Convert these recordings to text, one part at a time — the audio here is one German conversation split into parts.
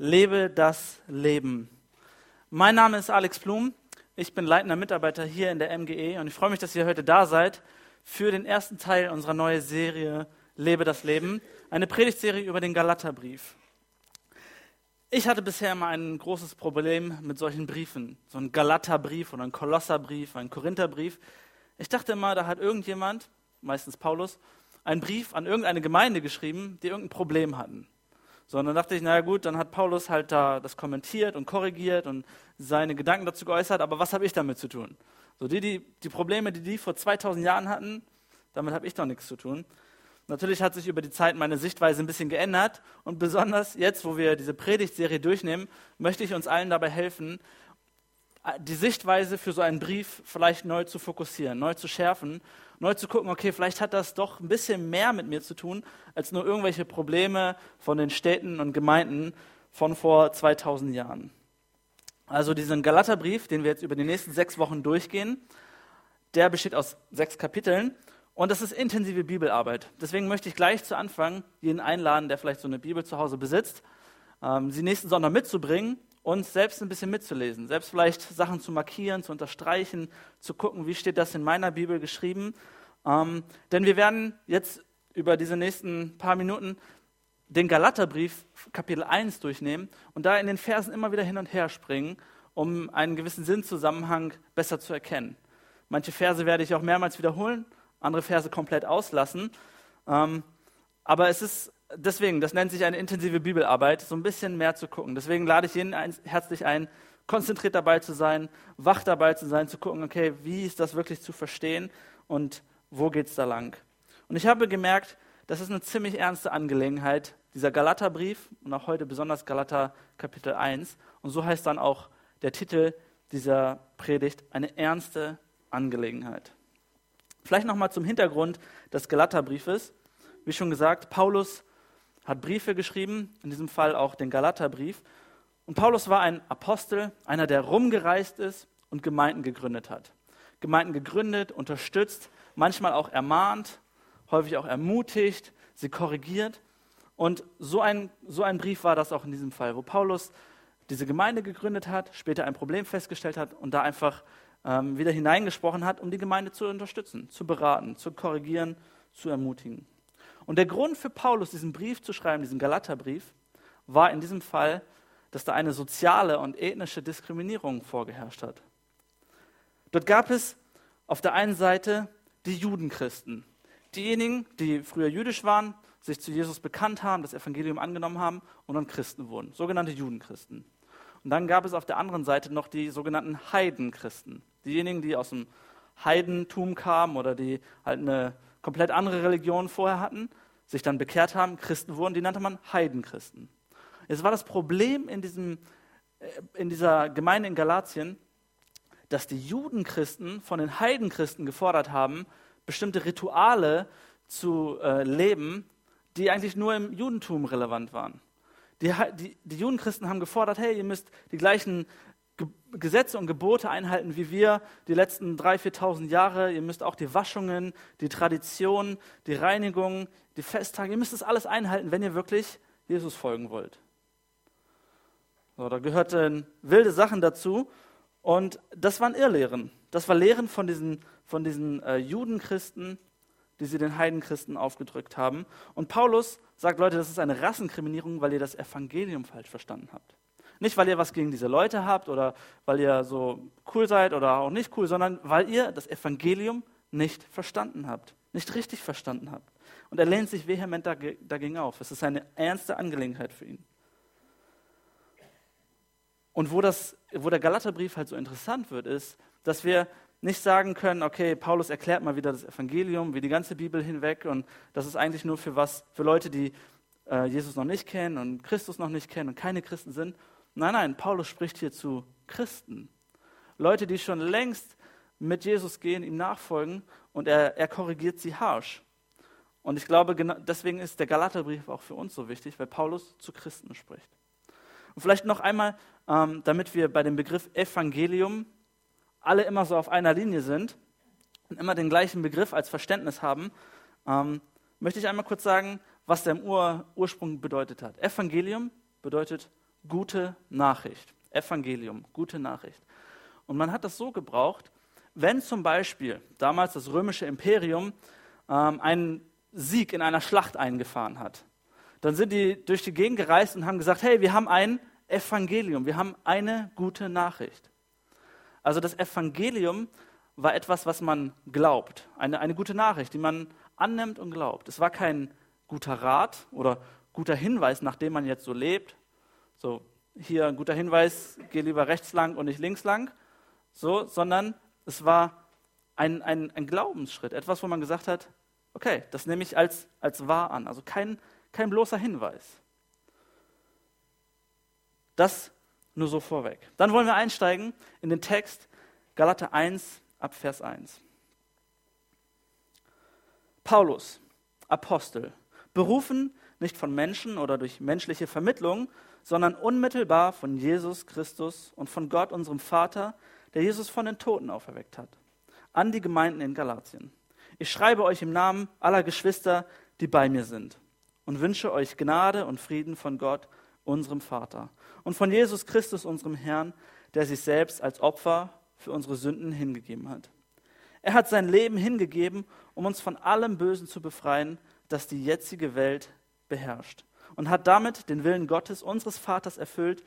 Lebe das Leben. Mein Name ist Alex Blum. Ich bin leitender Mitarbeiter hier in der MGE und ich freue mich, dass ihr heute da seid für den ersten Teil unserer neuen Serie Lebe das Leben, eine Predigtserie über den Galaterbrief. Ich hatte bisher immer ein großes Problem mit solchen Briefen, so ein Galaterbrief oder ein Kolosserbrief, ein Korintherbrief. Ich dachte immer, da hat irgendjemand, meistens Paulus, einen Brief an irgendeine Gemeinde geschrieben, die irgendein Problem hatten. So, und dann dachte ich, naja gut, dann hat Paulus halt da das kommentiert und korrigiert und seine Gedanken dazu geäußert, aber was habe ich damit zu tun? So, die, die, die Probleme, die die vor 2000 Jahren hatten, damit habe ich doch nichts zu tun. Natürlich hat sich über die Zeit meine Sichtweise ein bisschen geändert und besonders jetzt, wo wir diese Predigtserie durchnehmen, möchte ich uns allen dabei helfen, die Sichtweise für so einen Brief vielleicht neu zu fokussieren, neu zu schärfen neu zu gucken, okay, vielleicht hat das doch ein bisschen mehr mit mir zu tun, als nur irgendwelche Probleme von den Städten und Gemeinden von vor 2000 Jahren. Also diesen Galaterbrief, den wir jetzt über die nächsten sechs Wochen durchgehen, der besteht aus sechs Kapiteln und das ist intensive Bibelarbeit. Deswegen möchte ich gleich zu Anfang jeden einladen, der vielleicht so eine Bibel zu Hause besitzt, ähm, sie nächsten Sonntag mitzubringen und selbst ein bisschen mitzulesen, selbst vielleicht Sachen zu markieren, zu unterstreichen, zu gucken, wie steht das in meiner Bibel geschrieben. Ähm, denn wir werden jetzt über diese nächsten paar Minuten den Galaterbrief Kapitel 1 durchnehmen und da in den Versen immer wieder hin und her springen, um einen gewissen Sinnzusammenhang besser zu erkennen. Manche Verse werde ich auch mehrmals wiederholen, andere Verse komplett auslassen. Ähm, aber es ist deswegen, das nennt sich eine intensive Bibelarbeit, so ein bisschen mehr zu gucken. Deswegen lade ich jeden ein, herzlich ein, konzentriert dabei zu sein, wach dabei zu sein, zu gucken, okay, wie ist das wirklich zu verstehen und wo geht es da lang. Und ich habe gemerkt, das ist eine ziemlich ernste Angelegenheit, dieser Galaterbrief und auch heute besonders Galater Kapitel 1. Und so heißt dann auch der Titel dieser Predigt, eine ernste Angelegenheit. Vielleicht nochmal zum Hintergrund des Galaterbriefes. Wie schon gesagt, Paulus hat Briefe geschrieben, in diesem Fall auch den Galaterbrief. Und Paulus war ein Apostel, einer, der rumgereist ist und Gemeinden gegründet hat. Gemeinden gegründet, unterstützt, manchmal auch ermahnt, häufig auch ermutigt, sie korrigiert. Und so ein, so ein Brief war das auch in diesem Fall, wo Paulus diese Gemeinde gegründet hat, später ein Problem festgestellt hat und da einfach ähm, wieder hineingesprochen hat, um die Gemeinde zu unterstützen, zu beraten, zu korrigieren, zu ermutigen. Und der Grund für Paulus, diesen Brief zu schreiben, diesen Galaterbrief, war in diesem Fall, dass da eine soziale und ethnische Diskriminierung vorgeherrscht hat. Dort gab es auf der einen Seite die Judenchristen, diejenigen, die früher jüdisch waren, sich zu Jesus bekannt haben, das Evangelium angenommen haben und dann Christen wurden, sogenannte Judenchristen. Und dann gab es auf der anderen Seite noch die sogenannten Heidenchristen, diejenigen, die aus dem Heidentum kamen oder die halt eine komplett andere Religionen vorher hatten, sich dann bekehrt haben, Christen wurden, die nannte man Heidenchristen. Jetzt war das Problem in, diesem, äh, in dieser Gemeinde in Galatien, dass die Judenchristen von den Heidenchristen gefordert haben, bestimmte Rituale zu äh, leben, die eigentlich nur im Judentum relevant waren. Die, die, die Judenchristen haben gefordert, hey, ihr müsst die gleichen Gesetze und Gebote einhalten wie wir die letzten 3.000, 4.000 Jahre. Ihr müsst auch die Waschungen, die Traditionen, die Reinigung, die Festtage, ihr müsst das alles einhalten, wenn ihr wirklich Jesus folgen wollt. So, da gehörten wilde Sachen dazu und das waren Irrlehren. Das war Lehren von diesen, von diesen äh, Judenchristen, die sie den Heidenchristen aufgedrückt haben. Und Paulus sagt, Leute, das ist eine Rassenkriminierung, weil ihr das Evangelium falsch verstanden habt. Nicht, weil ihr was gegen diese Leute habt oder weil ihr so cool seid oder auch nicht cool, sondern weil ihr das Evangelium nicht verstanden habt, nicht richtig verstanden habt. Und er lehnt sich vehement dagegen auf. Es ist eine ernste Angelegenheit für ihn. Und wo, das, wo der Galaterbrief halt so interessant wird, ist, dass wir nicht sagen können, okay, Paulus erklärt mal wieder das Evangelium, wie die ganze Bibel hinweg, und das ist eigentlich nur für was, für Leute, die äh, Jesus noch nicht kennen und Christus noch nicht kennen und keine Christen sind. Nein, nein, Paulus spricht hier zu Christen. Leute, die schon längst mit Jesus gehen, ihm nachfolgen und er, er korrigiert sie harsch. Und ich glaube, deswegen ist der Galaterbrief auch für uns so wichtig, weil Paulus zu Christen spricht. Und vielleicht noch einmal, ähm, damit wir bei dem Begriff Evangelium alle immer so auf einer Linie sind und immer den gleichen Begriff als Verständnis haben, ähm, möchte ich einmal kurz sagen, was der im Ur Ursprung bedeutet hat. Evangelium bedeutet gute Nachricht. Evangelium, gute Nachricht. Und man hat das so gebraucht, wenn zum Beispiel damals das römische Imperium ähm, einen Sieg in einer Schlacht eingefahren hat, dann sind die durch die Gegend gereist und haben gesagt, hey, wir haben ein Evangelium, wir haben eine gute Nachricht. Also das Evangelium war etwas, was man glaubt, eine, eine gute Nachricht, die man annimmt und glaubt. Es war kein guter Rat oder guter Hinweis, nach dem man jetzt so lebt. So, hier ein guter Hinweis, geh lieber rechts lang und nicht links lang. So, sondern es war ein, ein, ein Glaubensschritt, etwas, wo man gesagt hat, okay, das nehme ich als, als wahr an. Also kein, kein bloßer Hinweis. Das nur so vorweg. Dann wollen wir einsteigen in den Text Galater 1 ab Vers 1. Paulus, Apostel, berufen nicht von Menschen oder durch menschliche Vermittlung, sondern unmittelbar von Jesus Christus und von Gott, unserem Vater, der Jesus von den Toten auferweckt hat, an die Gemeinden in Galatien. Ich schreibe euch im Namen aller Geschwister, die bei mir sind, und wünsche euch Gnade und Frieden von Gott, unserem Vater, und von Jesus Christus, unserem Herrn, der sich selbst als Opfer für unsere Sünden hingegeben hat. Er hat sein Leben hingegeben, um uns von allem Bösen zu befreien, das die jetzige Welt beherrscht, und hat damit den Willen Gottes, unseres Vaters, erfüllt,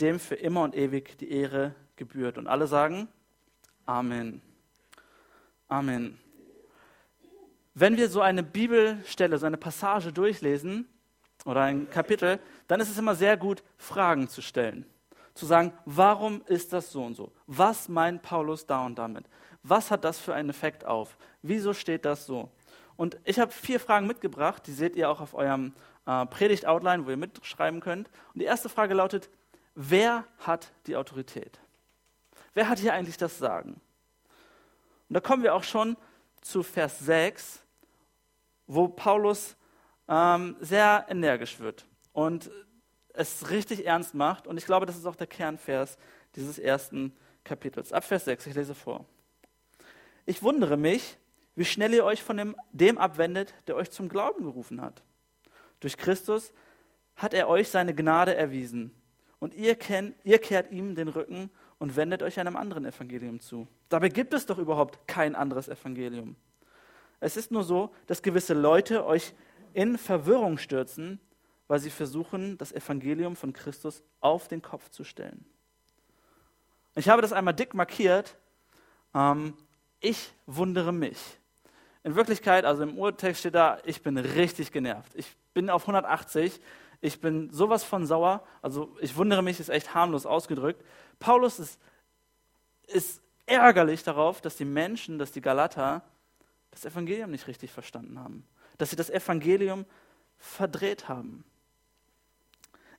dem für immer und ewig die Ehre gebührt. Und alle sagen Amen. Amen. Wenn wir so eine Bibelstelle, so eine Passage durchlesen oder ein Kapitel, dann ist es immer sehr gut, Fragen zu stellen. Zu sagen, warum ist das so und so? Was meint Paulus da und damit? Was hat das für einen Effekt auf? Wieso steht das so? Und ich habe vier Fragen mitgebracht, die seht ihr auch auf eurem äh, Predigt-Outline, wo ihr mitschreiben könnt. Und die erste Frage lautet, wer hat die Autorität? Wer hat hier eigentlich das Sagen? Und da kommen wir auch schon zu Vers 6, wo Paulus ähm, sehr energisch wird und es richtig ernst macht. Und ich glaube, das ist auch der Kernvers dieses ersten Kapitels. Ab Vers 6, ich lese vor. Ich wundere mich, wie schnell ihr euch von dem, dem abwendet, der euch zum Glauben gerufen hat. Durch Christus hat er euch seine Gnade erwiesen. Und ihr, kennt, ihr kehrt ihm den Rücken und wendet euch einem anderen Evangelium zu. Dabei gibt es doch überhaupt kein anderes Evangelium. Es ist nur so, dass gewisse Leute euch in Verwirrung stürzen, weil sie versuchen, das Evangelium von Christus auf den Kopf zu stellen. Ich habe das einmal dick markiert. Ähm, ich wundere mich. In Wirklichkeit, also im Urtext steht da, ich bin richtig genervt. Ich bin auf 180. Ich bin sowas von sauer. Also ich wundere mich, ist echt harmlos ausgedrückt. Paulus ist, ist ärgerlich darauf, dass die Menschen, dass die Galater das Evangelium nicht richtig verstanden haben. Dass sie das Evangelium verdreht haben.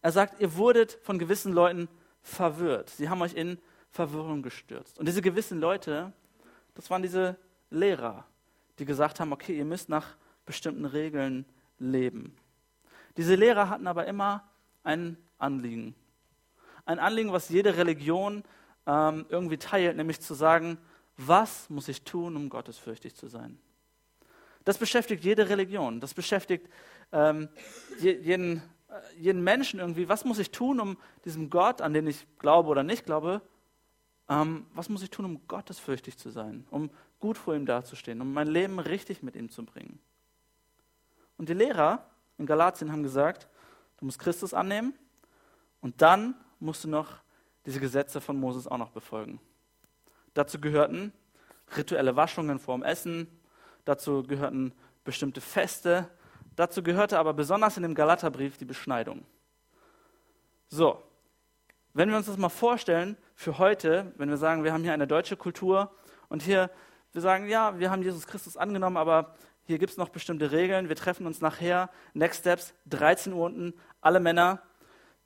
Er sagt, ihr wurdet von gewissen Leuten verwirrt. Sie haben euch in Verwirrung gestürzt. Und diese gewissen Leute, das waren diese Lehrer, die gesagt haben, okay, ihr müsst nach bestimmten Regeln leben. Diese Lehrer hatten aber immer ein Anliegen. Ein Anliegen, was jede Religion ähm, irgendwie teilt, nämlich zu sagen, was muss ich tun, um gottesfürchtig zu sein? Das beschäftigt jede Religion, das beschäftigt ähm, jeden, äh, jeden Menschen irgendwie. Was muss ich tun, um diesem Gott, an den ich glaube oder nicht glaube, ähm, was muss ich tun, um gottesfürchtig zu sein, um gut vor ihm dazustehen, um mein Leben richtig mit ihm zu bringen? Und die Lehrer in Galatien haben gesagt, du musst Christus annehmen und dann musst du noch diese Gesetze von Moses auch noch befolgen. Dazu gehörten rituelle Waschungen vorm Essen, dazu gehörten bestimmte Feste, dazu gehörte aber besonders in dem Galaterbrief die Beschneidung. So, wenn wir uns das mal vorstellen, für heute, wenn wir sagen, wir haben hier eine deutsche Kultur und hier, wir sagen, ja, wir haben Jesus Christus angenommen, aber hier gibt es noch bestimmte Regeln, wir treffen uns nachher, Next Steps, 13 Uhr unten, alle Männer,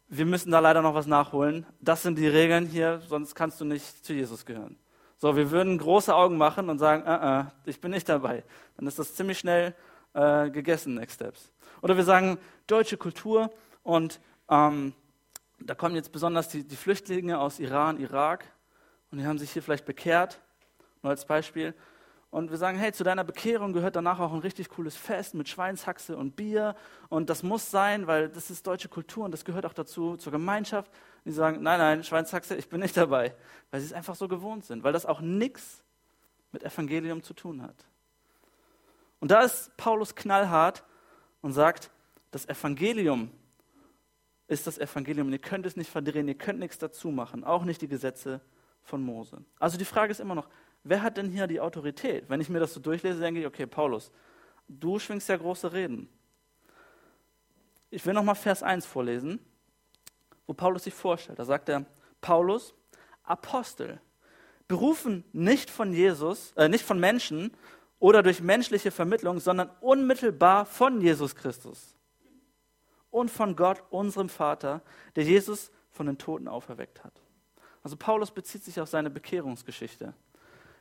wir müssen da leider noch was nachholen. Das sind die Regeln hier, sonst kannst du nicht zu Jesus gehören. So, wir würden große Augen machen und sagen, uh, uh, ich bin nicht dabei. Dann ist das ziemlich schnell äh, gegessen, Next Steps. Oder wir sagen, deutsche Kultur und ähm, da kommen jetzt besonders die, die Flüchtlinge aus Iran, Irak und die haben sich hier vielleicht bekehrt, nur als Beispiel. Und wir sagen, hey, zu deiner Bekehrung gehört danach auch ein richtig cooles Fest mit Schweinshaxe und Bier und das muss sein, weil das ist deutsche Kultur und das gehört auch dazu, zur Gemeinschaft. Und die sagen, nein, nein, Schweinshaxe, ich bin nicht dabei, weil sie es einfach so gewohnt sind, weil das auch nichts mit Evangelium zu tun hat. Und da ist Paulus knallhart und sagt, das Evangelium ist das Evangelium. Und ihr könnt es nicht verdrehen, ihr könnt nichts dazu machen, auch nicht die Gesetze von Mose. Also die Frage ist immer noch, wer hat denn hier die Autorität? Wenn ich mir das so durchlese, denke ich, okay, Paulus, du schwingst ja große Reden. Ich will nochmal Vers 1 vorlesen, wo Paulus sich vorstellt. Da sagt er, Paulus, Apostel, berufen nicht von Jesus, äh, nicht von Menschen oder durch menschliche Vermittlung, sondern unmittelbar von Jesus Christus und von Gott, unserem Vater, der Jesus von den Toten auferweckt hat. Also Paulus bezieht sich auf seine Bekehrungsgeschichte.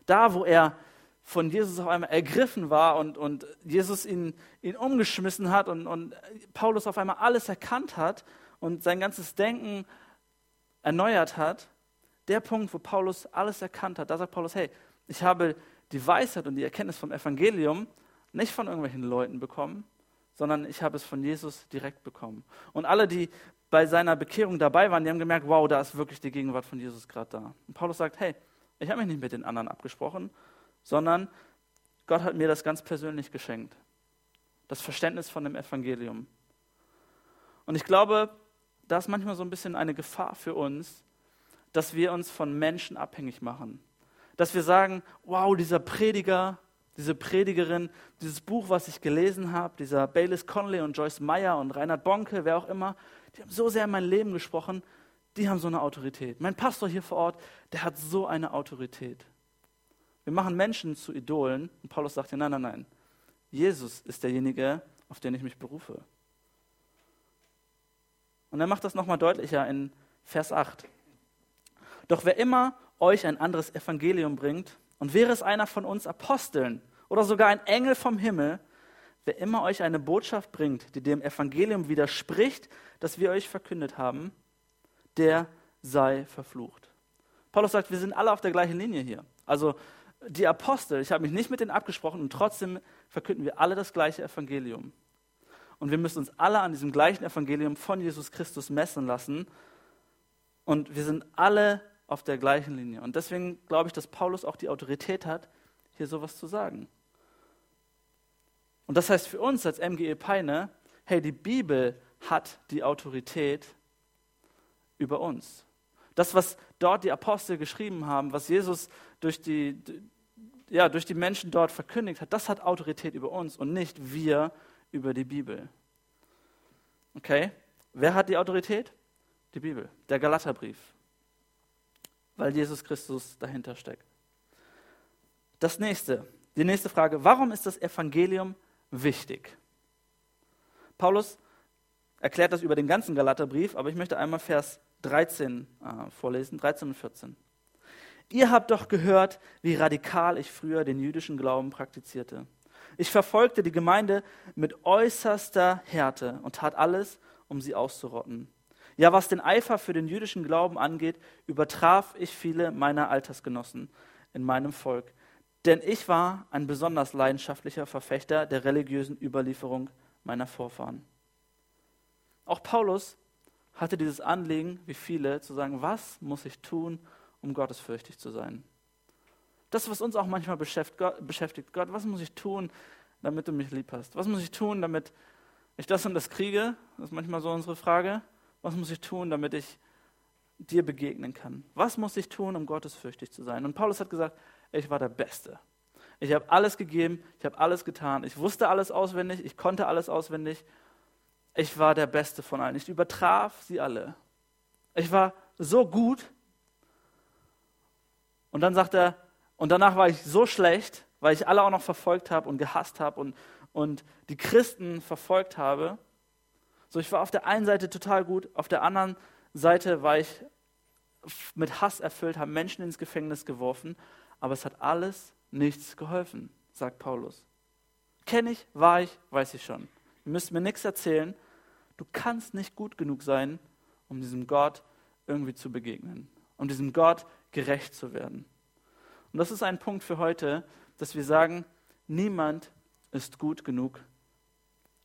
Da, wo er von Jesus auf einmal ergriffen war und, und Jesus ihn, ihn umgeschmissen hat und, und Paulus auf einmal alles erkannt hat und sein ganzes Denken erneuert hat, der Punkt, wo Paulus alles erkannt hat, da sagt Paulus, hey, ich habe die Weisheit und die Erkenntnis vom Evangelium nicht von irgendwelchen Leuten bekommen, sondern ich habe es von Jesus direkt bekommen. Und alle, die bei seiner Bekehrung dabei waren, die haben gemerkt, wow, da ist wirklich die Gegenwart von Jesus gerade da. Und Paulus sagt, hey, ich habe mich nicht mit den anderen abgesprochen, sondern Gott hat mir das ganz persönlich geschenkt. Das Verständnis von dem Evangelium. Und ich glaube, da ist manchmal so ein bisschen eine Gefahr für uns, dass wir uns von Menschen abhängig machen. Dass wir sagen, wow, dieser Prediger, diese Predigerin, dieses Buch, was ich gelesen habe, dieser Baylis Conley und Joyce Meyer und Reinhard Bonke, wer auch immer, die haben so sehr in mein Leben gesprochen, die haben so eine Autorität. Mein Pastor hier vor Ort, der hat so eine Autorität. Wir machen Menschen zu Idolen und Paulus sagt nein, nein, nein. Jesus ist derjenige, auf den ich mich berufe. Und er macht das nochmal deutlicher in Vers 8. Doch wer immer euch ein anderes Evangelium bringt, und wäre es einer von uns Aposteln oder sogar ein Engel vom Himmel, wer immer euch eine Botschaft bringt, die dem Evangelium widerspricht, das wir euch verkündet haben, der sei verflucht. Paulus sagt, wir sind alle auf der gleichen Linie hier. Also die Apostel, ich habe mich nicht mit denen abgesprochen und trotzdem verkünden wir alle das gleiche Evangelium. Und wir müssen uns alle an diesem gleichen Evangelium von Jesus Christus messen lassen. Und wir sind alle auf der gleichen Linie. Und deswegen glaube ich, dass Paulus auch die Autorität hat, hier sowas zu sagen. Und das heißt für uns als MGE Peine, hey, die Bibel hat die Autorität über uns. Das, was dort die Apostel geschrieben haben, was Jesus durch die, ja, durch die Menschen dort verkündigt hat, das hat Autorität über uns und nicht wir über die Bibel. Okay? Wer hat die Autorität? Die Bibel, der Galaterbrief weil Jesus Christus dahinter steckt. Das nächste, die nächste Frage, warum ist das Evangelium wichtig? Paulus erklärt das über den ganzen Galaterbrief, aber ich möchte einmal Vers 13 äh, vorlesen, 13 und 14. Ihr habt doch gehört, wie radikal ich früher den jüdischen Glauben praktizierte. Ich verfolgte die Gemeinde mit äußerster Härte und tat alles, um sie auszurotten. Ja, was den Eifer für den jüdischen Glauben angeht, übertraf ich viele meiner Altersgenossen in meinem Volk. Denn ich war ein besonders leidenschaftlicher Verfechter der religiösen Überlieferung meiner Vorfahren. Auch Paulus hatte dieses Anliegen, wie viele, zu sagen, was muss ich tun, um gottesfürchtig zu sein? Das, was uns auch manchmal beschäftigt. Gott, was muss ich tun, damit du mich lieb hast? Was muss ich tun, damit ich das und das kriege? Das ist manchmal so unsere Frage. Was muss ich tun, damit ich dir begegnen kann? Was muss ich tun, um gottesfürchtig zu sein? Und Paulus hat gesagt, ich war der Beste. Ich habe alles gegeben, ich habe alles getan, ich wusste alles auswendig, ich konnte alles auswendig. Ich war der Beste von allen. Ich übertraf sie alle. Ich war so gut. Und dann sagt er, und danach war ich so schlecht, weil ich alle auch noch verfolgt habe und gehasst habe und, und die Christen verfolgt habe. So, ich war auf der einen Seite total gut, auf der anderen Seite war ich mit Hass erfüllt, habe Menschen ins Gefängnis geworfen, aber es hat alles nichts geholfen, sagt Paulus. Kenne ich, war ich, weiß ich schon. Müsst mir nichts erzählen. Du kannst nicht gut genug sein, um diesem Gott irgendwie zu begegnen, um diesem Gott gerecht zu werden. Und das ist ein Punkt für heute. dass wir sagen, niemand ist gut genug,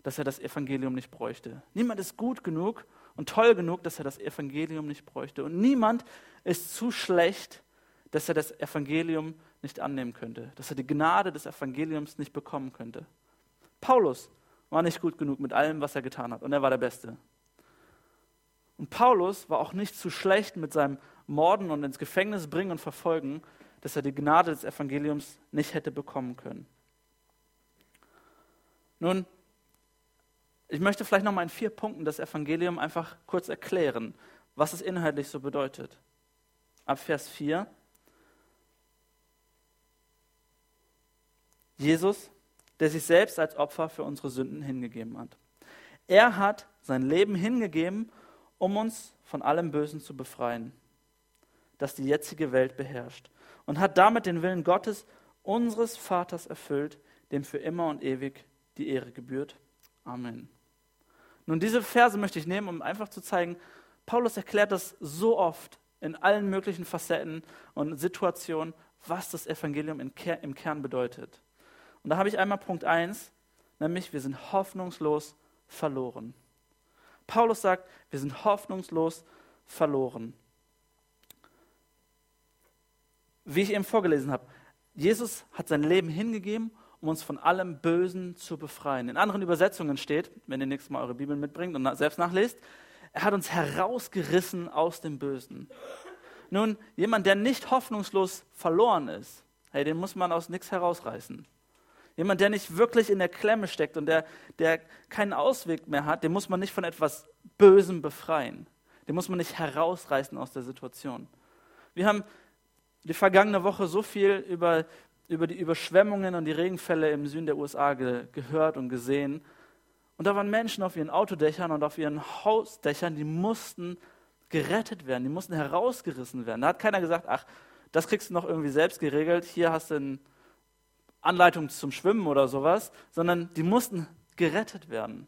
dass er das Evangelium nicht bräuchte. Niemand ist gut genug und toll genug, dass er das Evangelium nicht bräuchte. Und niemand ist zu schlecht, dass er das Evangelium nicht annehmen könnte, dass er die Gnade des Evangeliums nicht bekommen könnte. Paulus war nicht gut genug mit allem, was er getan hat, und er war der Beste. Und Paulus war auch nicht zu schlecht mit seinem Morden und ins Gefängnis bringen und verfolgen, dass er die Gnade des Evangeliums nicht hätte bekommen können. Nun, ich möchte vielleicht noch mal in vier Punkten das Evangelium einfach kurz erklären, was es inhaltlich so bedeutet. Ab Vers 4. Jesus, der sich selbst als Opfer für unsere Sünden hingegeben hat. Er hat sein Leben hingegeben, um uns von allem Bösen zu befreien, das die jetzige Welt beherrscht, und hat damit den Willen Gottes, unseres Vaters, erfüllt, dem für immer und ewig die Ehre gebührt. Amen. Nun, diese Verse möchte ich nehmen, um einfach zu zeigen, Paulus erklärt das so oft in allen möglichen Facetten und Situationen, was das Evangelium im Kern bedeutet. Und da habe ich einmal Punkt 1, nämlich wir sind hoffnungslos verloren. Paulus sagt, wir sind hoffnungslos verloren. Wie ich eben vorgelesen habe, Jesus hat sein Leben hingegeben, um uns von allem Bösen zu befreien. In anderen Übersetzungen steht, wenn ihr nächstes Mal eure Bibel mitbringt und selbst nachlest, er hat uns herausgerissen aus dem Bösen. Nun, jemand, der nicht hoffnungslos verloren ist, hey, den muss man aus nichts herausreißen. Jemand, der nicht wirklich in der Klemme steckt und der, der keinen Ausweg mehr hat, den muss man nicht von etwas Bösem befreien. Den muss man nicht herausreißen aus der Situation. Wir haben die vergangene Woche so viel über über die Überschwemmungen und die Regenfälle im Süden der USA ge gehört und gesehen. Und da waren Menschen auf ihren Autodächern und auf ihren Hausdächern, die mussten gerettet werden, die mussten herausgerissen werden. Da hat keiner gesagt, ach, das kriegst du noch irgendwie selbst geregelt, hier hast du eine Anleitung zum Schwimmen oder sowas, sondern die mussten gerettet werden.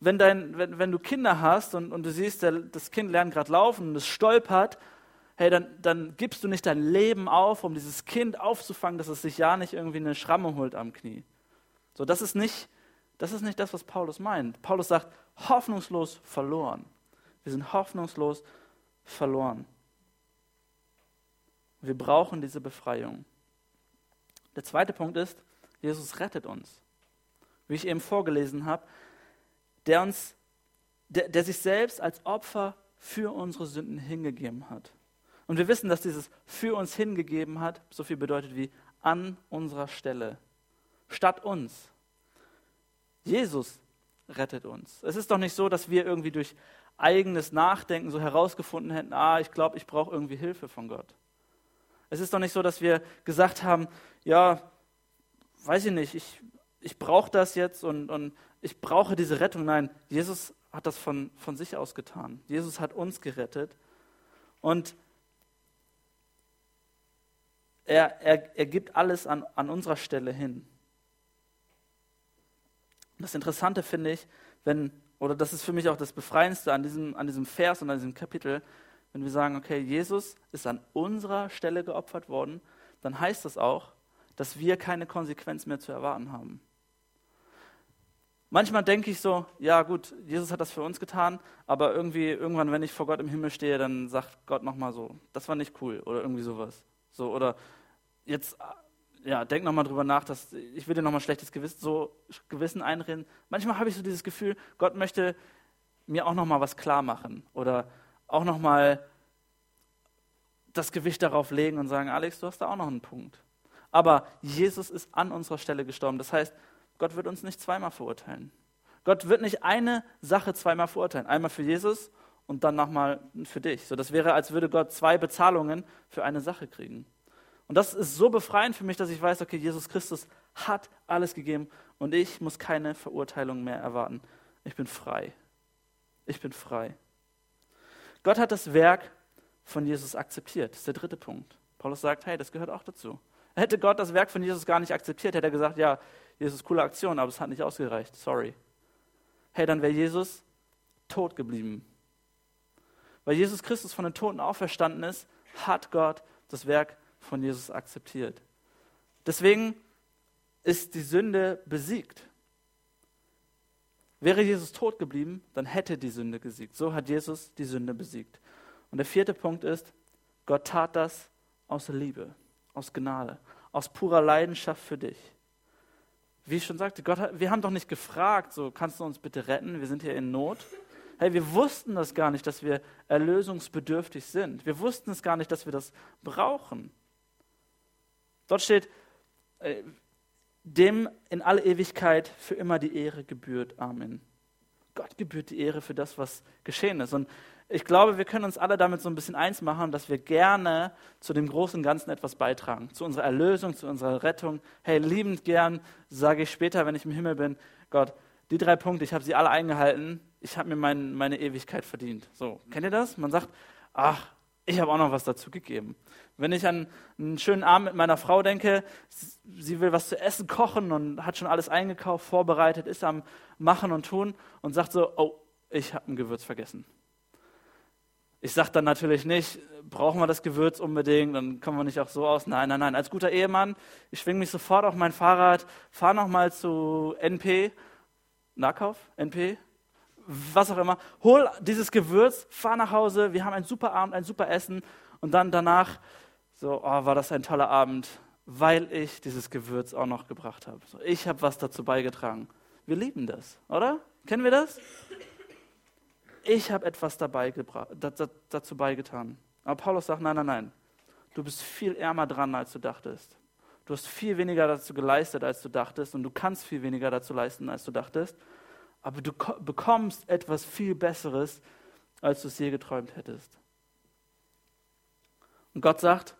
Wenn, dein, wenn, wenn du Kinder hast und, und du siehst, der, das Kind lernt gerade laufen und es stolpert hey, dann, dann gibst du nicht dein Leben auf, um dieses Kind aufzufangen, dass es sich ja nicht irgendwie eine Schramme holt am Knie. So, das ist nicht, das ist nicht das, was Paulus meint. Paulus sagt, hoffnungslos verloren. Wir sind hoffnungslos verloren. Wir brauchen diese Befreiung. Der zweite Punkt ist, Jesus rettet uns. Wie ich eben vorgelesen habe, der uns, der, der sich selbst als Opfer für unsere Sünden hingegeben hat. Und wir wissen, dass dieses für uns hingegeben hat so viel bedeutet wie an unserer Stelle, statt uns. Jesus rettet uns. Es ist doch nicht so, dass wir irgendwie durch eigenes Nachdenken so herausgefunden hätten, ah, ich glaube, ich brauche irgendwie Hilfe von Gott. Es ist doch nicht so, dass wir gesagt haben, ja, weiß ich nicht, ich, ich brauche das jetzt und, und ich brauche diese Rettung. Nein, Jesus hat das von, von sich aus getan. Jesus hat uns gerettet. Und er, er, er gibt alles an, an unserer Stelle hin. Das Interessante finde ich, wenn, oder das ist für mich auch das Befreiendste an diesem, an diesem Vers und an diesem Kapitel, wenn wir sagen, okay, Jesus ist an unserer Stelle geopfert worden, dann heißt das auch, dass wir keine Konsequenz mehr zu erwarten haben. Manchmal denke ich so, ja gut, Jesus hat das für uns getan, aber irgendwie irgendwann, wenn ich vor Gott im Himmel stehe, dann sagt Gott nochmal so, das war nicht cool oder irgendwie sowas. So, oder jetzt, ja, denk nochmal drüber nach, dass ich will dir nochmal schlechtes Gewissen, so Gewissen einreden. Manchmal habe ich so dieses Gefühl, Gott möchte mir auch nochmal was klar machen oder auch nochmal das Gewicht darauf legen und sagen, Alex, du hast da auch noch einen Punkt. Aber Jesus ist an unserer Stelle gestorben. Das heißt, Gott wird uns nicht zweimal verurteilen. Gott wird nicht eine Sache zweimal verurteilen. Einmal für Jesus und dann nochmal für dich. So, das wäre, als würde Gott zwei Bezahlungen für eine Sache kriegen. Und das ist so befreiend für mich, dass ich weiß, okay, Jesus Christus hat alles gegeben und ich muss keine Verurteilung mehr erwarten. Ich bin frei. Ich bin frei. Gott hat das Werk von Jesus akzeptiert. Das ist der dritte Punkt. Paulus sagt, hey, das gehört auch dazu. Hätte Gott das Werk von Jesus gar nicht akzeptiert, hätte er gesagt, ja, Jesus, coole Aktion, aber es hat nicht ausgereicht. Sorry. Hey, dann wäre Jesus tot geblieben. Weil Jesus Christus von den Toten auferstanden ist, hat Gott das Werk von Jesus akzeptiert. Deswegen ist die Sünde besiegt. Wäre Jesus tot geblieben, dann hätte die Sünde gesiegt. So hat Jesus die Sünde besiegt. Und der vierte Punkt ist, Gott tat das aus Liebe, aus Gnade, aus purer Leidenschaft für dich. Wie ich schon sagte, Gott hat, wir haben doch nicht gefragt, so kannst du uns bitte retten, wir sind hier in Not. Hey, wir wussten das gar nicht, dass wir erlösungsbedürftig sind. Wir wussten es gar nicht, dass wir das brauchen. Dort steht, äh, dem in alle Ewigkeit für immer die Ehre gebührt. Amen. Gott gebührt die Ehre für das, was geschehen ist. Und ich glaube, wir können uns alle damit so ein bisschen eins machen, dass wir gerne zu dem großen Ganzen etwas beitragen. Zu unserer Erlösung, zu unserer Rettung. Hey, liebend gern sage ich später, wenn ich im Himmel bin, Gott, die drei Punkte, ich habe sie alle eingehalten. Ich habe mir mein, meine Ewigkeit verdient. So, kennt ihr das? Man sagt, ach, ich habe auch noch was dazu gegeben. Wenn ich an einen schönen Abend mit meiner Frau denke, sie will was zu essen kochen und hat schon alles eingekauft, vorbereitet, ist am Machen und Tun und sagt so, oh, ich habe ein Gewürz vergessen. Ich sage dann natürlich nicht, brauchen wir das Gewürz unbedingt, dann kommen wir nicht auch so aus. Nein, nein, nein. Als guter Ehemann, ich schwinge mich sofort auf mein Fahrrad, fahre nochmal zu NP, Nahkauf, NP, was auch immer, hol dieses Gewürz, fahr nach Hause, wir haben einen super Abend, ein super Essen und dann danach so, oh, war das ein toller Abend, weil ich dieses Gewürz auch noch gebracht habe. So, ich habe was dazu beigetragen. Wir lieben das, oder? Kennen wir das? Ich habe etwas dabei dazu beigetan. Aber Paulus sagt, nein, nein, nein. Du bist viel ärmer dran, als du dachtest. Du hast viel weniger dazu geleistet, als du dachtest. Und du kannst viel weniger dazu leisten, als du dachtest aber du bekommst etwas viel Besseres, als du es je geträumt hättest. Und Gott sagt,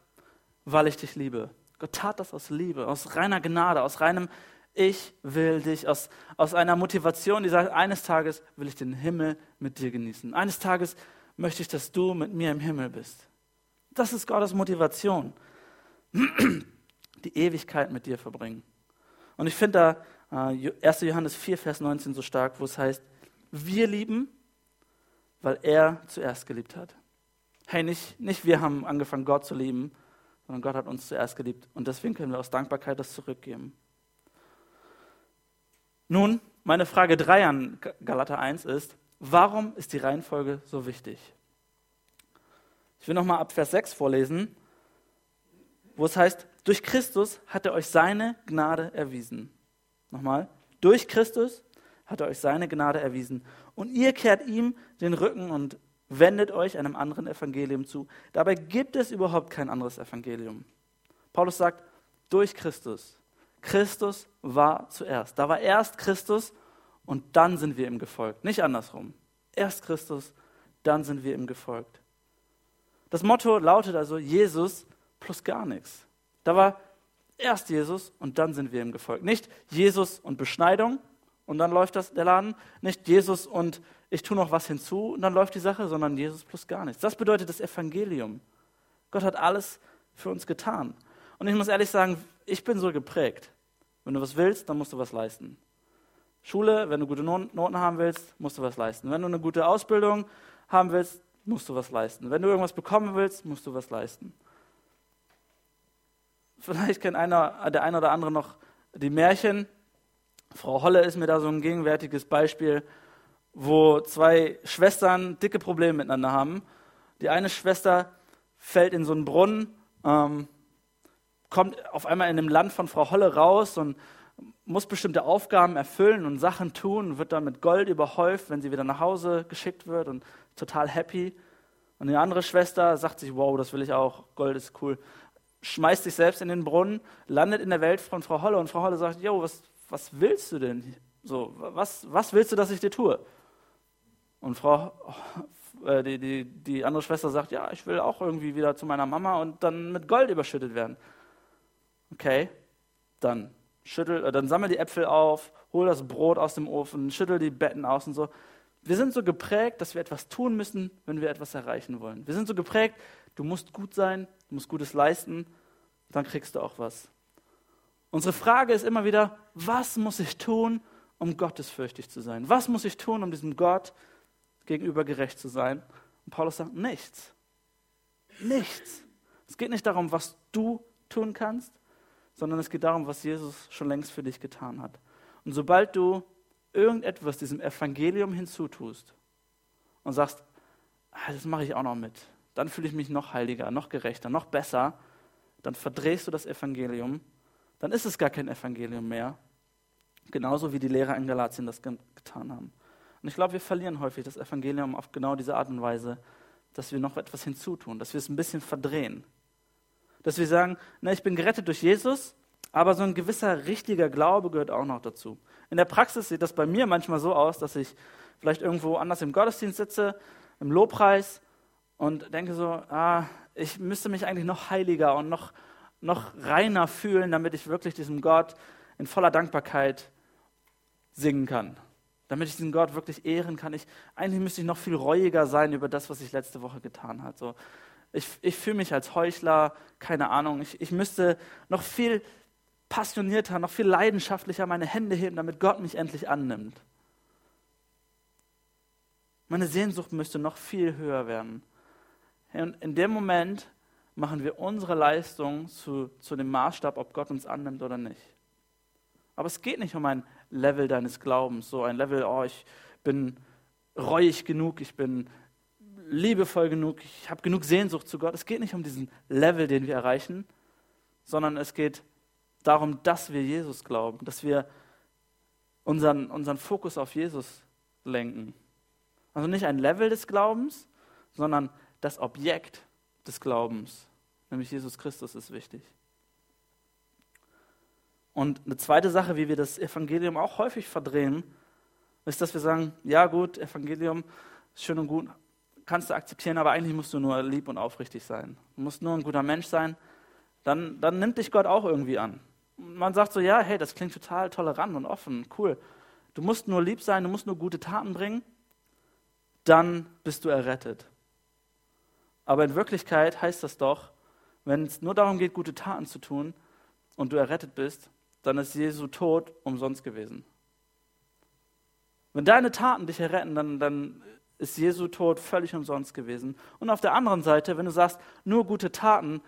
weil ich dich liebe. Gott tat das aus Liebe, aus reiner Gnade, aus reinem Ich will dich, aus, aus einer Motivation, die sagt, eines Tages will ich den Himmel mit dir genießen. Eines Tages möchte ich, dass du mit mir im Himmel bist. Das ist Gottes Motivation. Die Ewigkeit mit dir verbringen. Und ich finde da 1. Äh, Johannes 4, Vers 19 so stark, wo es heißt, wir lieben, weil er zuerst geliebt hat. Hey, nicht, nicht wir haben angefangen, Gott zu lieben, sondern Gott hat uns zuerst geliebt. Und deswegen können wir aus Dankbarkeit das zurückgeben. Nun, meine Frage 3 an Galater 1 ist, warum ist die Reihenfolge so wichtig? Ich will nochmal ab Vers 6 vorlesen, wo es heißt, durch Christus hat er euch seine Gnade erwiesen. Nochmal. Durch Christus hat er euch seine Gnade erwiesen. Und ihr kehrt ihm den Rücken und wendet euch einem anderen Evangelium zu. Dabei gibt es überhaupt kein anderes Evangelium. Paulus sagt, durch Christus. Christus war zuerst. Da war erst Christus und dann sind wir ihm gefolgt. Nicht andersrum. Erst Christus, dann sind wir ihm gefolgt. Das Motto lautet also Jesus plus gar nichts. Da war Erst Jesus und dann sind wir ihm gefolgt. Nicht Jesus und Beschneidung und dann läuft das, der Laden. Nicht Jesus und ich tue noch was hinzu und dann läuft die Sache, sondern Jesus plus gar nichts. Das bedeutet das Evangelium. Gott hat alles für uns getan. Und ich muss ehrlich sagen, ich bin so geprägt. Wenn du was willst, dann musst du was leisten. Schule, wenn du gute Noten haben willst, musst du was leisten. Wenn du eine gute Ausbildung haben willst, musst du was leisten. Wenn du irgendwas bekommen willst, musst du was leisten. Vielleicht kennt einer, der eine oder andere noch die Märchen. Frau Holle ist mir da so ein gegenwärtiges Beispiel, wo zwei Schwestern dicke Probleme miteinander haben. Die eine Schwester fällt in so einen Brunnen, ähm, kommt auf einmal in dem Land von Frau Holle raus und muss bestimmte Aufgaben erfüllen und Sachen tun, wird dann mit Gold überhäuft, wenn sie wieder nach Hause geschickt wird und total happy. Und die andere Schwester sagt sich, wow, das will ich auch, Gold ist cool schmeißt sich selbst in den Brunnen, landet in der Welt von Frau Holle und Frau Holle sagt, Jo, was, was willst du denn? So, was, was willst du, dass ich dir tue? Und Frau, äh, die, die, die andere Schwester sagt, ja, ich will auch irgendwie wieder zu meiner Mama und dann mit Gold überschüttet werden. Okay, dann schüttel, äh, dann sammel die Äpfel auf, hol das Brot aus dem Ofen, schüttel die Betten aus und so. Wir sind so geprägt, dass wir etwas tun müssen, wenn wir etwas erreichen wollen. Wir sind so geprägt, du musst gut sein, du musst Gutes leisten, dann kriegst du auch was. Unsere Frage ist immer wieder, was muss ich tun, um gottesfürchtig zu sein? Was muss ich tun, um diesem Gott gegenüber gerecht zu sein? Und Paulus sagt, nichts. Nichts. Es geht nicht darum, was du tun kannst, sondern es geht darum, was Jesus schon längst für dich getan hat. Und sobald du irgendetwas diesem Evangelium hinzutust und sagst, ah, das mache ich auch noch mit, dann fühle ich mich noch heiliger, noch gerechter, noch besser, dann verdrehst du das Evangelium, dann ist es gar kein Evangelium mehr, genauso wie die Lehrer in Galatien das getan haben. Und ich glaube, wir verlieren häufig das Evangelium auf genau diese Art und Weise, dass wir noch etwas hinzutun, dass wir es ein bisschen verdrehen. Dass wir sagen, na, ich bin gerettet durch Jesus, aber so ein gewisser richtiger Glaube gehört auch noch dazu. In der Praxis sieht das bei mir manchmal so aus, dass ich vielleicht irgendwo anders im Gottesdienst sitze, im Lobpreis und denke so, ah, ich müsste mich eigentlich noch heiliger und noch, noch reiner fühlen, damit ich wirklich diesem Gott in voller Dankbarkeit singen kann damit ich diesen Gott wirklich ehren kann. Ich, eigentlich müsste ich noch viel reuiger sein über das, was ich letzte Woche getan habe. So, ich, ich fühle mich als Heuchler, keine Ahnung. Ich, ich müsste noch viel passionierter, noch viel leidenschaftlicher meine Hände heben, damit Gott mich endlich annimmt. Meine Sehnsucht müsste noch viel höher werden. Und in dem Moment machen wir unsere Leistung zu, zu dem Maßstab, ob Gott uns annimmt oder nicht. Aber es geht nicht um ein Level deines Glaubens, so ein Level, oh, ich bin reuig genug, ich bin liebevoll genug, ich habe genug Sehnsucht zu Gott. Es geht nicht um diesen Level, den wir erreichen, sondern es geht darum, dass wir Jesus glauben, dass wir unseren, unseren Fokus auf Jesus lenken. Also nicht ein Level des Glaubens, sondern das Objekt des Glaubens, nämlich Jesus Christus, ist wichtig. Und eine zweite Sache, wie wir das Evangelium auch häufig verdrehen, ist, dass wir sagen, ja gut, Evangelium schön und gut, kannst du akzeptieren, aber eigentlich musst du nur lieb und aufrichtig sein. Du musst nur ein guter Mensch sein, dann, dann nimmt dich Gott auch irgendwie an. Man sagt so, ja, hey, das klingt total tolerant und offen, cool. Du musst nur lieb sein, du musst nur gute Taten bringen, dann bist du errettet. Aber in Wirklichkeit heißt das doch, wenn es nur darum geht, gute Taten zu tun und du errettet bist, dann ist Jesu Tod umsonst gewesen. Wenn deine Taten dich erretten, dann, dann ist Jesu Tod völlig umsonst gewesen. Und auf der anderen Seite, wenn du sagst, nur gute Taten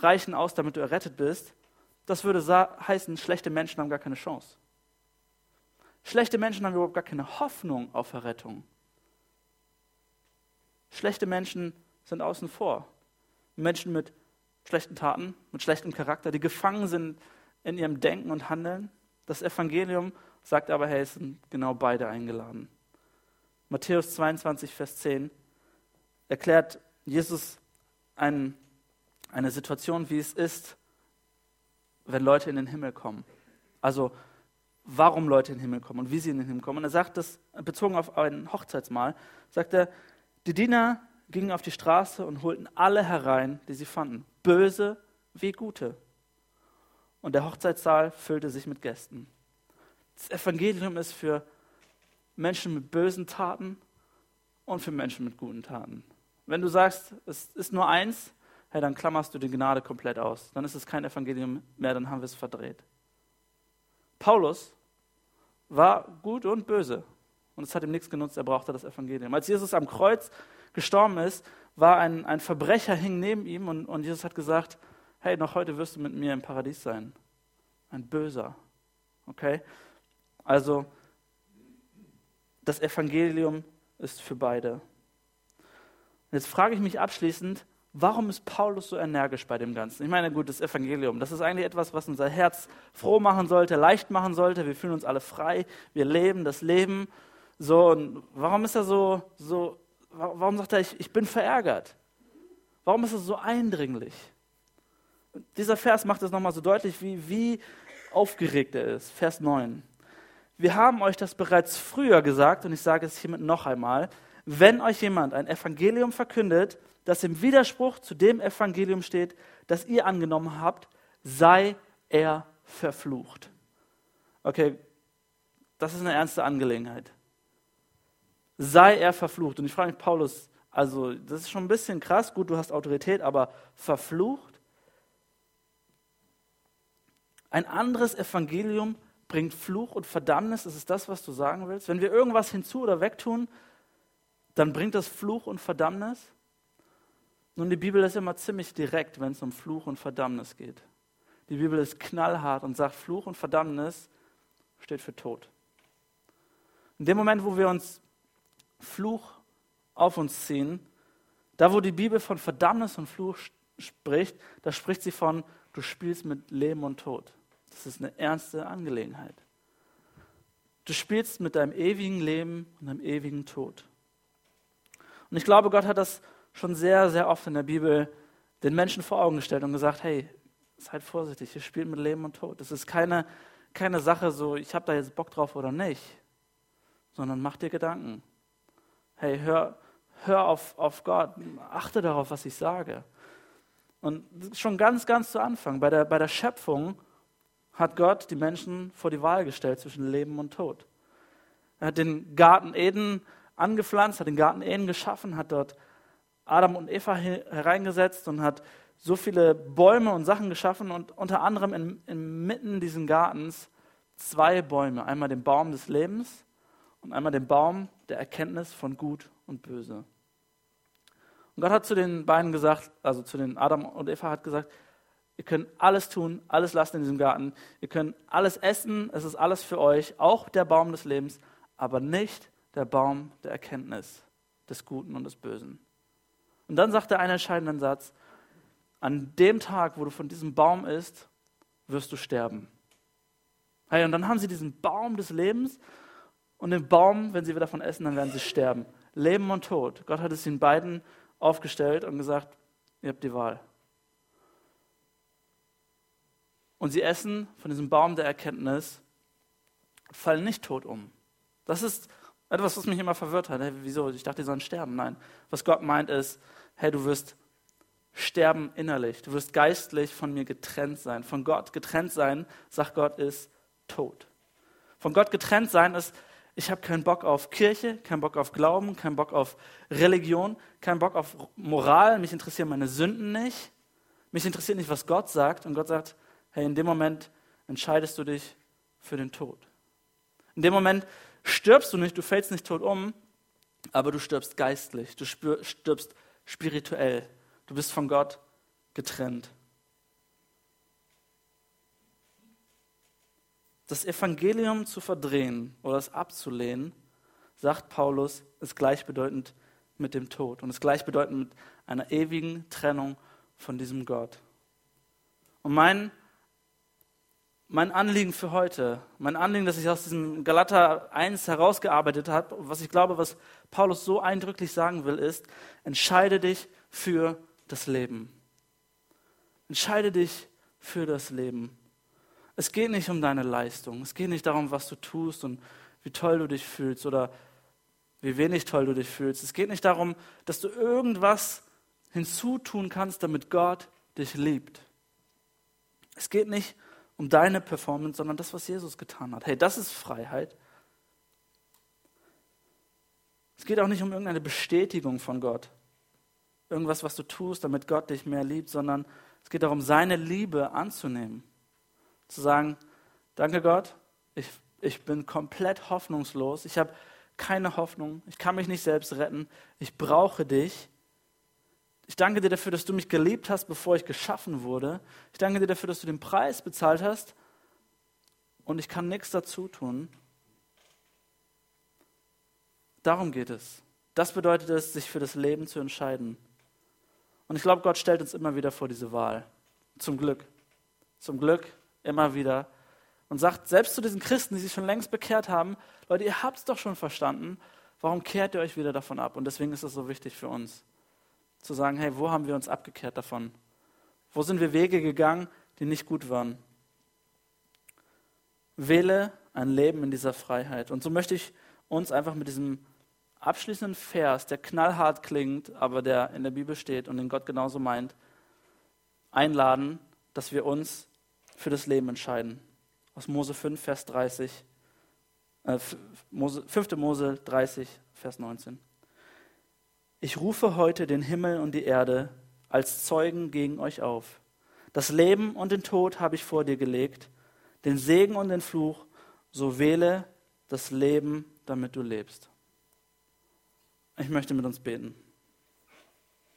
reichen aus, damit du errettet bist, das würde heißen, schlechte Menschen haben gar keine Chance. Schlechte Menschen haben überhaupt gar keine Hoffnung auf Errettung. Schlechte Menschen sind außen vor. Menschen mit schlechten Taten, mit schlechtem Charakter, die gefangen sind in ihrem Denken und Handeln. Das Evangelium sagt aber, hey, es sind genau beide eingeladen. Matthäus 22, Vers 10 erklärt Jesus ein, eine Situation, wie es ist, wenn Leute in den Himmel kommen. Also warum Leute in den Himmel kommen und wie sie in den Himmel kommen. Und er sagt das, bezogen auf ein Hochzeitsmahl, sagt er, die Diener gingen auf die Straße und holten alle herein, die sie fanden, böse wie gute und der Hochzeitssaal füllte sich mit Gästen. Das Evangelium ist für Menschen mit bösen Taten und für Menschen mit guten Taten. Wenn du sagst, es ist nur eins, hey, dann klammerst du die Gnade komplett aus. Dann ist es kein Evangelium mehr, dann haben wir es verdreht. Paulus war gut und böse und es hat ihm nichts genutzt, er brauchte das Evangelium. Als Jesus am Kreuz gestorben ist, war ein, ein Verbrecher hing neben ihm und, und Jesus hat gesagt, hey, noch heute wirst du mit mir im Paradies sein. Ein Böser. Okay? Also, das Evangelium ist für beide. Jetzt frage ich mich abschließend, warum ist Paulus so energisch bei dem Ganzen? Ich meine, gut, das Evangelium, das ist eigentlich etwas, was unser Herz froh machen sollte, leicht machen sollte. Wir fühlen uns alle frei, wir leben das Leben. So, und warum ist er so, so warum sagt er, ich, ich bin verärgert? Warum ist er so eindringlich? Dieser Vers macht es nochmal so deutlich, wie, wie aufgeregt er ist. Vers 9. Wir haben euch das bereits früher gesagt und ich sage es hiermit noch einmal. Wenn euch jemand ein Evangelium verkündet, das im Widerspruch zu dem Evangelium steht, das ihr angenommen habt, sei er verflucht. Okay, das ist eine ernste Angelegenheit. Sei er verflucht. Und ich frage mich, Paulus, also das ist schon ein bisschen krass, gut, du hast Autorität, aber verflucht? Ein anderes Evangelium bringt Fluch und Verdammnis. Ist es das, was du sagen willst? Wenn wir irgendwas hinzu oder wegtun, dann bringt das Fluch und Verdammnis? Nun, die Bibel ist immer ziemlich direkt, wenn es um Fluch und Verdammnis geht. Die Bibel ist knallhart und sagt, Fluch und Verdammnis steht für Tod. In dem Moment, wo wir uns Fluch auf uns ziehen, da wo die Bibel von Verdammnis und Fluch spricht, da spricht sie von, du spielst mit Leben und Tod. Das ist eine ernste Angelegenheit. Du spielst mit deinem ewigen Leben und deinem ewigen Tod. Und ich glaube, Gott hat das schon sehr, sehr oft in der Bibel den Menschen vor Augen gestellt und gesagt, hey, seid vorsichtig, ihr spielt mit Leben und Tod. Das ist keine, keine Sache so, ich habe da jetzt Bock drauf oder nicht, sondern mach dir Gedanken. Hey, hör, hör auf, auf Gott, achte darauf, was ich sage. Und schon ganz, ganz zu Anfang, bei der, bei der Schöpfung, hat Gott die Menschen vor die Wahl gestellt zwischen Leben und Tod. Er hat den Garten Eden angepflanzt, hat den Garten Eden geschaffen, hat dort Adam und Eva hereingesetzt und hat so viele Bäume und Sachen geschaffen und unter anderem in, inmitten dieses Gartens zwei Bäume. Einmal den Baum des Lebens und einmal den Baum der Erkenntnis von Gut und Böse. Und Gott hat zu den beiden gesagt, also zu den Adam und Eva hat gesagt, ihr könnt alles tun, alles lassen in diesem Garten, ihr könnt alles essen, es ist alles für euch, auch der Baum des Lebens, aber nicht der Baum der Erkenntnis des Guten und des Bösen. Und dann sagt er einen entscheidenden Satz, an dem Tag, wo du von diesem Baum isst, wirst du sterben. Hey, und dann haben sie diesen Baum des Lebens und den Baum, wenn sie wieder davon essen, dann werden sie sterben. Leben und Tod. Gott hat es ihnen beiden aufgestellt und gesagt, ihr habt die Wahl. Und sie essen von diesem Baum der Erkenntnis, fallen nicht tot um. Das ist etwas, was mich immer verwirrt hat. Hey, wieso? Ich dachte, die sollen sterben. Nein. Was Gott meint ist, hey, du wirst sterben innerlich. Du wirst geistlich von mir getrennt sein. Von Gott getrennt sein, sagt Gott, ist tot. Von Gott getrennt sein ist, ich habe keinen Bock auf Kirche, keinen Bock auf Glauben, keinen Bock auf Religion, keinen Bock auf Moral. Mich interessieren meine Sünden nicht. Mich interessiert nicht, was Gott sagt. Und Gott sagt, hey, in dem Moment entscheidest du dich für den Tod. In dem Moment stirbst du nicht, du fällst nicht tot um, aber du stirbst geistlich, du stirbst spirituell. Du bist von Gott getrennt. Das Evangelium zu verdrehen oder es abzulehnen, sagt Paulus, ist gleichbedeutend mit dem Tod und ist gleichbedeutend mit einer ewigen Trennung von diesem Gott. Und mein, mein Anliegen für heute, mein Anliegen, das ich aus diesem Galater 1 herausgearbeitet habe, was ich glaube, was Paulus so eindrücklich sagen will, ist, entscheide dich für das Leben. Entscheide dich für das Leben. Es geht nicht um deine Leistung. Es geht nicht darum, was du tust und wie toll du dich fühlst oder wie wenig toll du dich fühlst. Es geht nicht darum, dass du irgendwas hinzutun kannst, damit Gott dich liebt. Es geht nicht um deine Performance, sondern das, was Jesus getan hat. Hey, das ist Freiheit. Es geht auch nicht um irgendeine Bestätigung von Gott irgendwas, was du tust, damit Gott dich mehr liebt, sondern es geht darum, seine Liebe anzunehmen. Zu sagen, danke Gott, ich, ich bin komplett hoffnungslos, ich habe keine Hoffnung, ich kann mich nicht selbst retten, ich brauche dich. Ich danke dir dafür, dass du mich geliebt hast, bevor ich geschaffen wurde. Ich danke dir dafür, dass du den Preis bezahlt hast und ich kann nichts dazu tun. Darum geht es. Das bedeutet es, sich für das Leben zu entscheiden. Und ich glaube, Gott stellt uns immer wieder vor diese Wahl. Zum Glück. Zum Glück immer wieder. Und sagt selbst zu diesen Christen, die sich schon längst bekehrt haben, Leute, ihr habt es doch schon verstanden, warum kehrt ihr euch wieder davon ab? Und deswegen ist es so wichtig für uns, zu sagen, hey, wo haben wir uns abgekehrt davon? Wo sind wir Wege gegangen, die nicht gut waren? Wähle ein Leben in dieser Freiheit. Und so möchte ich uns einfach mit diesem abschließenden Vers, der knallhart klingt, aber der in der Bibel steht und den Gott genauso meint, einladen, dass wir uns für das Leben entscheiden. Aus Mose 5, Vers 30, äh, Mose, 5. Mose 30, Vers 19. Ich rufe heute den Himmel und die Erde als Zeugen gegen euch auf. Das Leben und den Tod habe ich vor dir gelegt, den Segen und den Fluch, so wähle das Leben, damit du lebst. Ich möchte mit uns beten.